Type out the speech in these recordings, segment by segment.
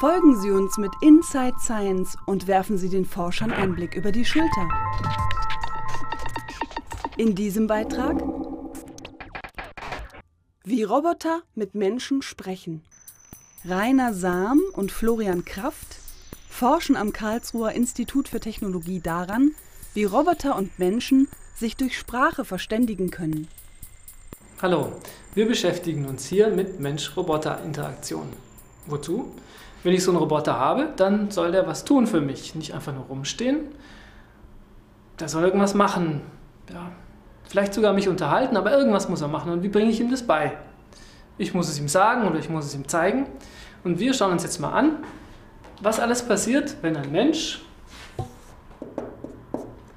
Folgen Sie uns mit Inside Science und werfen Sie den Forschern einen Blick über die Schulter. In diesem Beitrag Wie Roboter mit Menschen sprechen. Rainer Sam und Florian Kraft forschen am Karlsruher Institut für Technologie daran, wie Roboter und Menschen sich durch Sprache verständigen können. Hallo, wir beschäftigen uns hier mit Mensch-Roboter-Interaktion. Wozu? Wenn ich so einen Roboter habe, dann soll der was tun für mich, nicht einfach nur rumstehen. Der soll irgendwas machen. Ja, vielleicht sogar mich unterhalten, aber irgendwas muss er machen. Und wie bringe ich ihm das bei? Ich muss es ihm sagen oder ich muss es ihm zeigen. Und wir schauen uns jetzt mal an, was alles passiert, wenn ein Mensch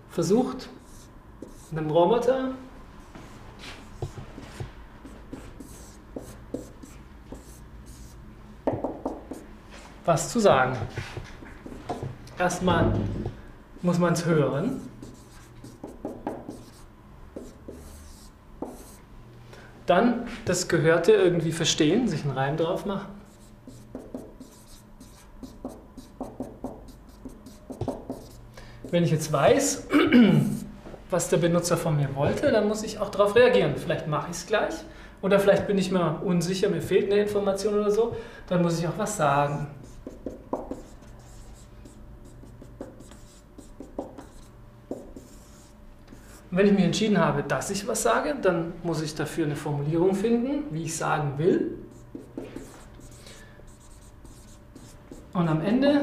versucht, einem Roboter was zu sagen. Erstmal muss man es hören. Dann das Gehörte irgendwie verstehen, sich einen Reim drauf machen. Wenn ich jetzt weiß, was der Benutzer von mir wollte, dann muss ich auch darauf reagieren. Vielleicht mache ich es gleich oder vielleicht bin ich mir unsicher, mir fehlt eine Information oder so, dann muss ich auch was sagen. Und wenn ich mich entschieden habe, dass ich was sage, dann muss ich dafür eine Formulierung finden, wie ich sagen will. Und am Ende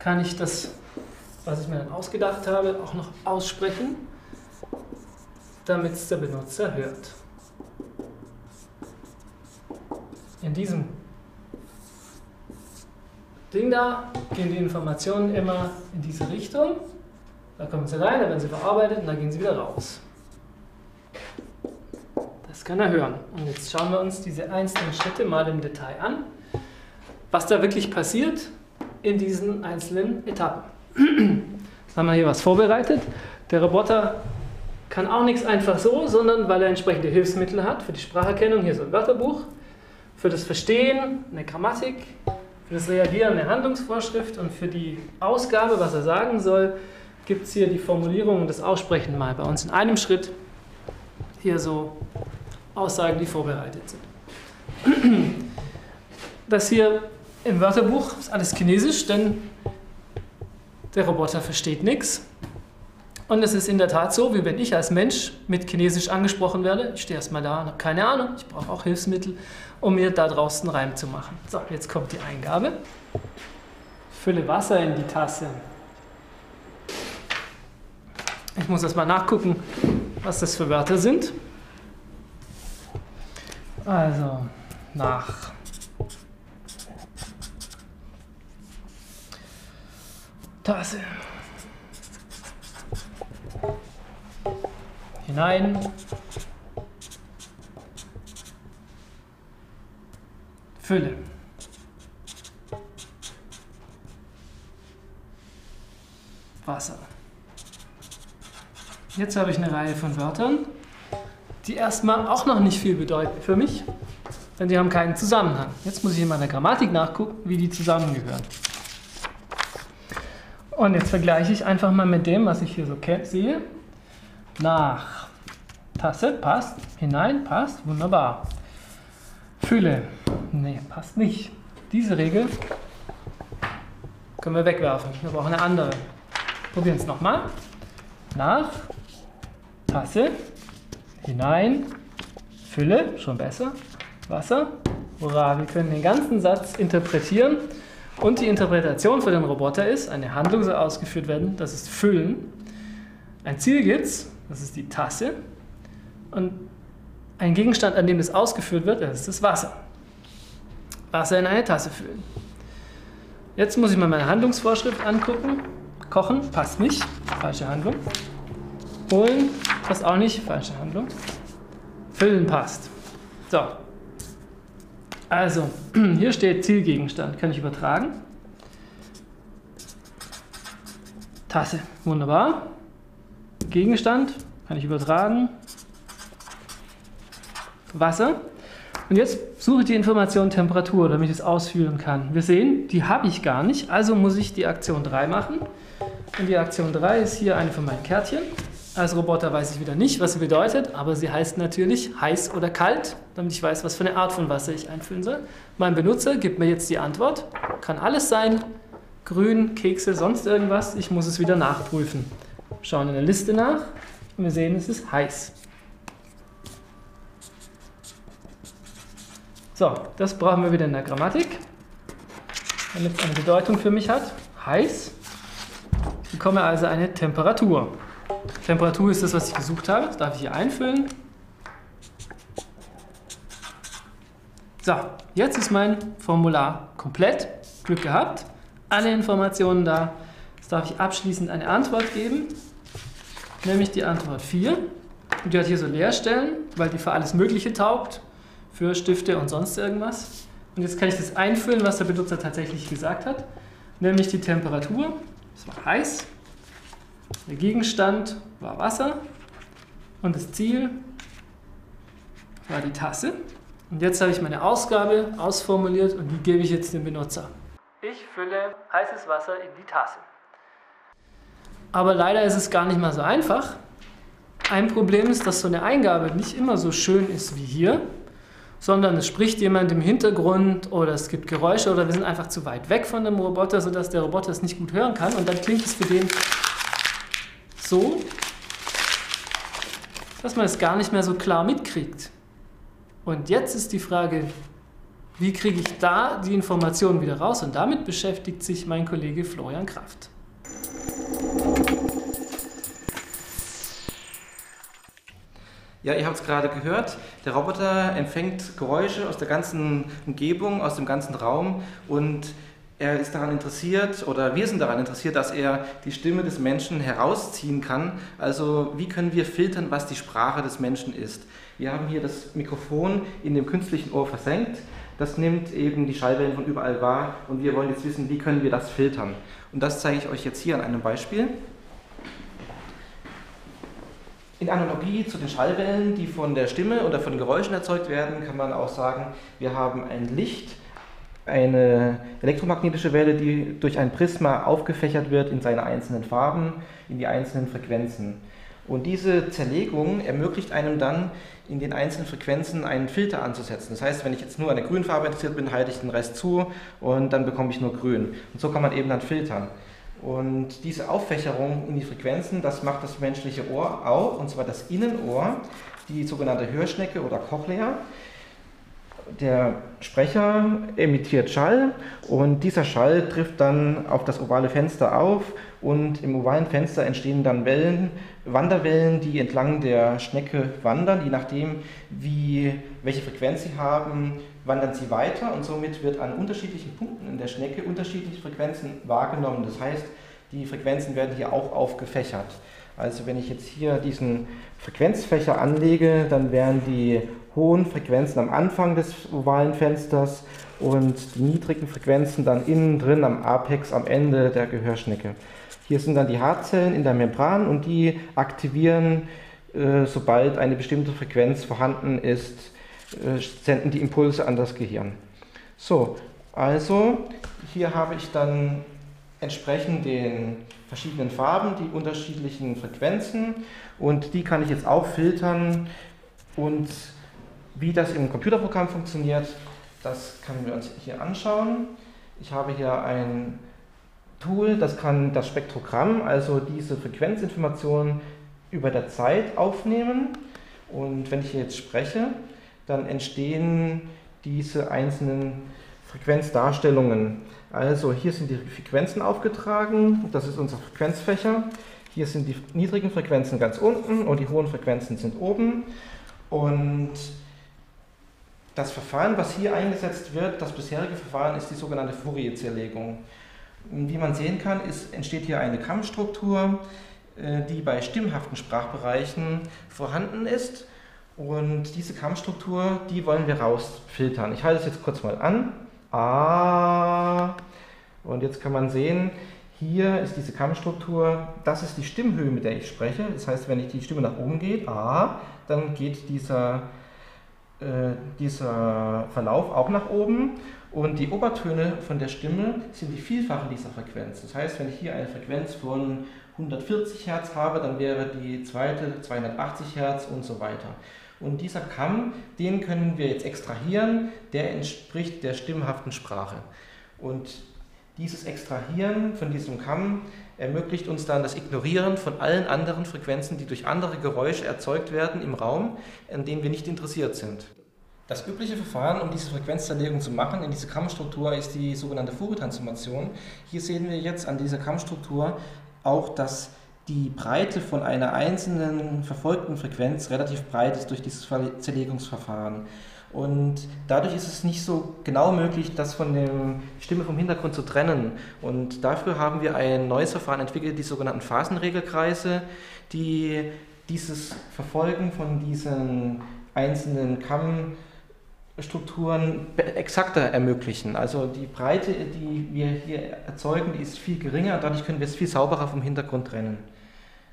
kann ich das, was ich mir dann ausgedacht habe, auch noch aussprechen, damit es der Benutzer hört. In diesem Ding da gehen die Informationen immer in diese Richtung. Da kommen sie rein, da werden sie verarbeitet und dann gehen sie wieder raus. Das kann er hören. Und jetzt schauen wir uns diese einzelnen Schritte mal im Detail an, was da wirklich passiert in diesen einzelnen Etappen. Jetzt haben wir hier was vorbereitet. Der Roboter kann auch nichts einfach so, sondern weil er entsprechende Hilfsmittel hat für die Spracherkennung. Hier so ein Wörterbuch, für das Verstehen eine Grammatik, für das Reagieren eine Handlungsvorschrift und für die Ausgabe, was er sagen soll, gibt es hier die Formulierung und das Aussprechen mal bei uns in einem Schritt. Hier so Aussagen, die vorbereitet sind. Das hier im Wörterbuch ist alles Chinesisch, denn der Roboter versteht nichts. Und es ist in der Tat so, wie wenn ich als Mensch mit Chinesisch angesprochen werde. Ich stehe erstmal da und habe keine Ahnung. Ich brauche auch Hilfsmittel, um mir da draußen Reim zu machen. So, jetzt kommt die Eingabe. Fülle Wasser in die Tasse. Ich muss erst mal nachgucken, was das für Wörter sind. Also, nach. Tasse. Hinein. Fülle. Wasser. Jetzt habe ich eine Reihe von Wörtern, die erstmal auch noch nicht viel bedeuten für mich, denn sie haben keinen Zusammenhang. Jetzt muss ich in meiner Grammatik nachgucken, wie die zusammengehören. Und jetzt vergleiche ich einfach mal mit dem, was ich hier so sehe. Nach Tasse passt, hinein passt, wunderbar. Fülle, nee, passt nicht. Diese Regel können wir wegwerfen. Wir brauchen eine andere. Probieren es nochmal. Nach Tasse, hinein, Fülle, schon besser, Wasser. Hurra, wir können den ganzen Satz interpretieren. Und die Interpretation für den Roboter ist, eine Handlung soll ausgeführt werden, das ist Füllen. Ein Ziel gibt's, das ist die Tasse. Und ein Gegenstand, an dem das ausgeführt wird, das ist das Wasser. Wasser in eine Tasse füllen. Jetzt muss ich mal meine Handlungsvorschrift angucken. Kochen passt nicht, falsche Handlung. Holen passt auch nicht, falsche Handlung. Füllen passt. So. Also, hier steht Zielgegenstand, kann ich übertragen. Tasse, wunderbar. Gegenstand, kann ich übertragen. Wasser. Und jetzt suche ich die Information Temperatur, damit ich es ausführen kann. Wir sehen, die habe ich gar nicht, also muss ich die Aktion 3 machen. Und die Aktion 3 ist hier eine von meinen Kärtchen. Als Roboter weiß ich wieder nicht, was sie bedeutet, aber sie heißt natürlich heiß oder kalt, damit ich weiß, was für eine Art von Wasser ich einfüllen soll. Mein Benutzer gibt mir jetzt die Antwort. Kann alles sein, grün, Kekse, sonst irgendwas. Ich muss es wieder nachprüfen. Schauen in der Liste nach und wir sehen, es ist heiß. So, das brauchen wir wieder in der Grammatik, damit es eine Bedeutung für mich hat. Heiß. Ich bekomme also eine Temperatur. Temperatur ist das, was ich gesucht habe. Das darf ich hier einfüllen. So, jetzt ist mein Formular komplett. Glück gehabt. Alle Informationen da. Jetzt darf ich abschließend eine Antwort geben, nämlich die Antwort 4. Und die hat hier so Leerstellen, weil die für alles Mögliche taugt, für Stifte und sonst irgendwas. Und jetzt kann ich das einfüllen, was der Benutzer tatsächlich gesagt hat, nämlich die Temperatur. Es war heiß. Der Gegenstand war Wasser und das Ziel war die Tasse. Und jetzt habe ich meine Ausgabe ausformuliert und die gebe ich jetzt dem Benutzer. Ich fülle heißes Wasser in die Tasse. Aber leider ist es gar nicht mal so einfach. Ein Problem ist, dass so eine Eingabe nicht immer so schön ist wie hier, sondern es spricht jemand im Hintergrund oder es gibt Geräusche oder wir sind einfach zu weit weg von dem Roboter, sodass der Roboter es nicht gut hören kann und dann klingt es für den so, dass man es gar nicht mehr so klar mitkriegt. Und jetzt ist die Frage, wie kriege ich da die Informationen wieder raus? Und damit beschäftigt sich mein Kollege Florian Kraft. Ja, ihr habt es gerade gehört. Der Roboter empfängt Geräusche aus der ganzen Umgebung, aus dem ganzen Raum und er ist daran interessiert oder wir sind daran interessiert, dass er die Stimme des Menschen herausziehen kann. Also wie können wir filtern, was die Sprache des Menschen ist? Wir haben hier das Mikrofon in dem künstlichen Ohr versenkt. Das nimmt eben die Schallwellen von überall wahr und wir wollen jetzt wissen, wie können wir das filtern. Und das zeige ich euch jetzt hier an einem Beispiel. In Analogie zu den Schallwellen, die von der Stimme oder von Geräuschen erzeugt werden, kann man auch sagen, wir haben ein Licht, eine elektromagnetische Welle, die durch ein Prisma aufgefächert wird in seine einzelnen Farben, in die einzelnen Frequenzen. Und diese Zerlegung ermöglicht einem dann, in den einzelnen Frequenzen einen Filter anzusetzen. Das heißt, wenn ich jetzt nur an der Grünfarbe interessiert bin, halte ich den Rest zu und dann bekomme ich nur Grün. Und so kann man eben dann filtern. Und diese Auffächerung in die Frequenzen, das macht das menschliche Ohr auch, und zwar das Innenohr, die sogenannte Hörschnecke oder Cochlea der Sprecher emittiert Schall und dieser Schall trifft dann auf das ovale Fenster auf und im ovalen Fenster entstehen dann Wellen, Wanderwellen, die entlang der Schnecke wandern. Je nachdem, wie, welche Frequenz sie haben, wandern sie weiter und somit wird an unterschiedlichen Punkten in der Schnecke unterschiedliche Frequenzen wahrgenommen. Das heißt, die Frequenzen werden hier auch aufgefächert. Also wenn ich jetzt hier diesen Frequenzfächer anlege, dann wären die hohen Frequenzen am Anfang des ovalen Fensters und die niedrigen Frequenzen dann innen drin am Apex am Ende der Gehörschnecke. Hier sind dann die Haarzellen in der Membran und die aktivieren, äh, sobald eine bestimmte Frequenz vorhanden ist, äh, senden die Impulse an das Gehirn. So, also hier habe ich dann entsprechend den verschiedenen Farben die unterschiedlichen Frequenzen und die kann ich jetzt auch filtern und wie das im Computerprogramm funktioniert, das können wir uns hier anschauen. Ich habe hier ein Tool, das kann das Spektrogramm, also diese Frequenzinformationen über der Zeit aufnehmen. Und wenn ich hier jetzt spreche, dann entstehen diese einzelnen Frequenzdarstellungen. Also hier sind die Frequenzen aufgetragen, das ist unser Frequenzfächer. Hier sind die niedrigen Frequenzen ganz unten und die hohen Frequenzen sind oben. Und das Verfahren, was hier eingesetzt wird, das bisherige Verfahren, ist die sogenannte Fourier-Zerlegung. Wie man sehen kann, ist, entsteht hier eine Kammstruktur, äh, die bei stimmhaften Sprachbereichen vorhanden ist. Und diese Kammstruktur, die wollen wir rausfiltern. Ich halte es jetzt kurz mal an. Ah. Und jetzt kann man sehen, hier ist diese Kammstruktur, das ist die Stimmhöhe, mit der ich spreche. Das heißt, wenn ich die Stimme nach oben geht, ah, dann geht dieser dieser Verlauf auch nach oben und die Obertöne von der Stimme sind die Vielfache dieser Frequenz. Das heißt, wenn ich hier eine Frequenz von 140 Hertz habe, dann wäre die zweite 280 Hertz und so weiter. Und dieser Kamm, den können wir jetzt extrahieren, der entspricht der stimmhaften Sprache. Und dieses Extrahieren von diesem Kamm ermöglicht uns dann das Ignorieren von allen anderen Frequenzen, die durch andere Geräusche erzeugt werden im Raum, an denen wir nicht interessiert sind. Das übliche Verfahren, um diese Frequenzzerlegung zu machen in diese Kammstruktur, ist die sogenannte Fourier-Transformation. Hier sehen wir jetzt an dieser Kammstruktur auch, dass die Breite von einer einzelnen verfolgten Frequenz relativ breit ist durch dieses Zerlegungsverfahren. Und dadurch ist es nicht so genau möglich, das von der Stimme vom Hintergrund zu trennen. Und dafür haben wir ein neues Verfahren entwickelt, die sogenannten Phasenregelkreise, die dieses Verfolgen von diesen einzelnen Kamm Strukturen exakter ermöglichen. Also die Breite, die wir hier erzeugen, die ist viel geringer, dadurch können wir es viel sauberer vom Hintergrund trennen.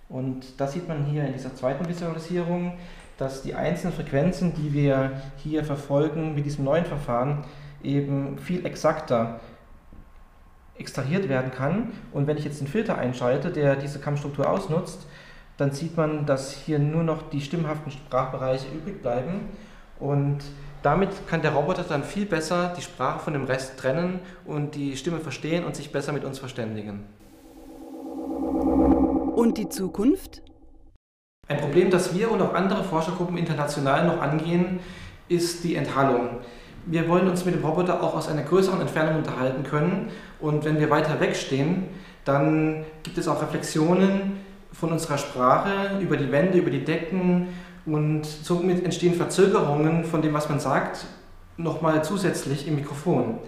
Und das sieht man hier in dieser zweiten Visualisierung, dass die einzelnen Frequenzen, die wir hier verfolgen mit diesem neuen Verfahren, eben viel exakter extrahiert werden kann. Und wenn ich jetzt den Filter einschalte, der diese Kammstruktur ausnutzt, dann sieht man, dass hier nur noch die stimmhaften Sprachbereiche übrig bleiben. Und damit kann der Roboter dann viel besser die Sprache von dem Rest trennen und die Stimme verstehen und sich besser mit uns verständigen. Und die Zukunft? Ein Problem, das wir und auch andere Forschergruppen international noch angehen, ist die Enthallung. Wir wollen uns mit dem Roboter auch aus einer größeren Entfernung unterhalten können und wenn wir weiter wegstehen, dann gibt es auch Reflexionen von unserer Sprache über die Wände, über die Decken, und somit entstehen Verzögerungen von dem, was man sagt, nochmal zusätzlich im Mikrofon.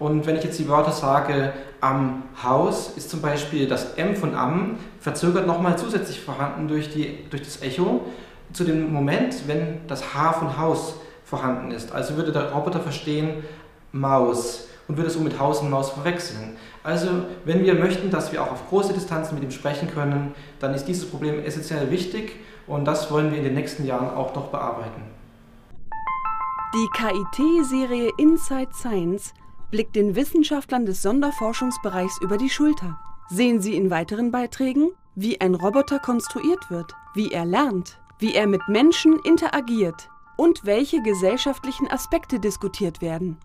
Und wenn ich jetzt die Worte sage am Haus, ist zum Beispiel das M von am verzögert nochmal zusätzlich vorhanden durch, die, durch das Echo zu dem Moment, wenn das H von Haus vorhanden ist. Also würde der Roboter verstehen Maus und würde so mit Haus und Maus verwechseln. Also wenn wir möchten, dass wir auch auf große Distanzen mit ihm sprechen können, dann ist dieses Problem essentiell wichtig und das wollen wir in den nächsten Jahren auch noch bearbeiten. Die KIT-Serie Inside Science blickt den Wissenschaftlern des Sonderforschungsbereichs über die Schulter. Sehen Sie in weiteren Beiträgen, wie ein Roboter konstruiert wird, wie er lernt, wie er mit Menschen interagiert und welche gesellschaftlichen Aspekte diskutiert werden.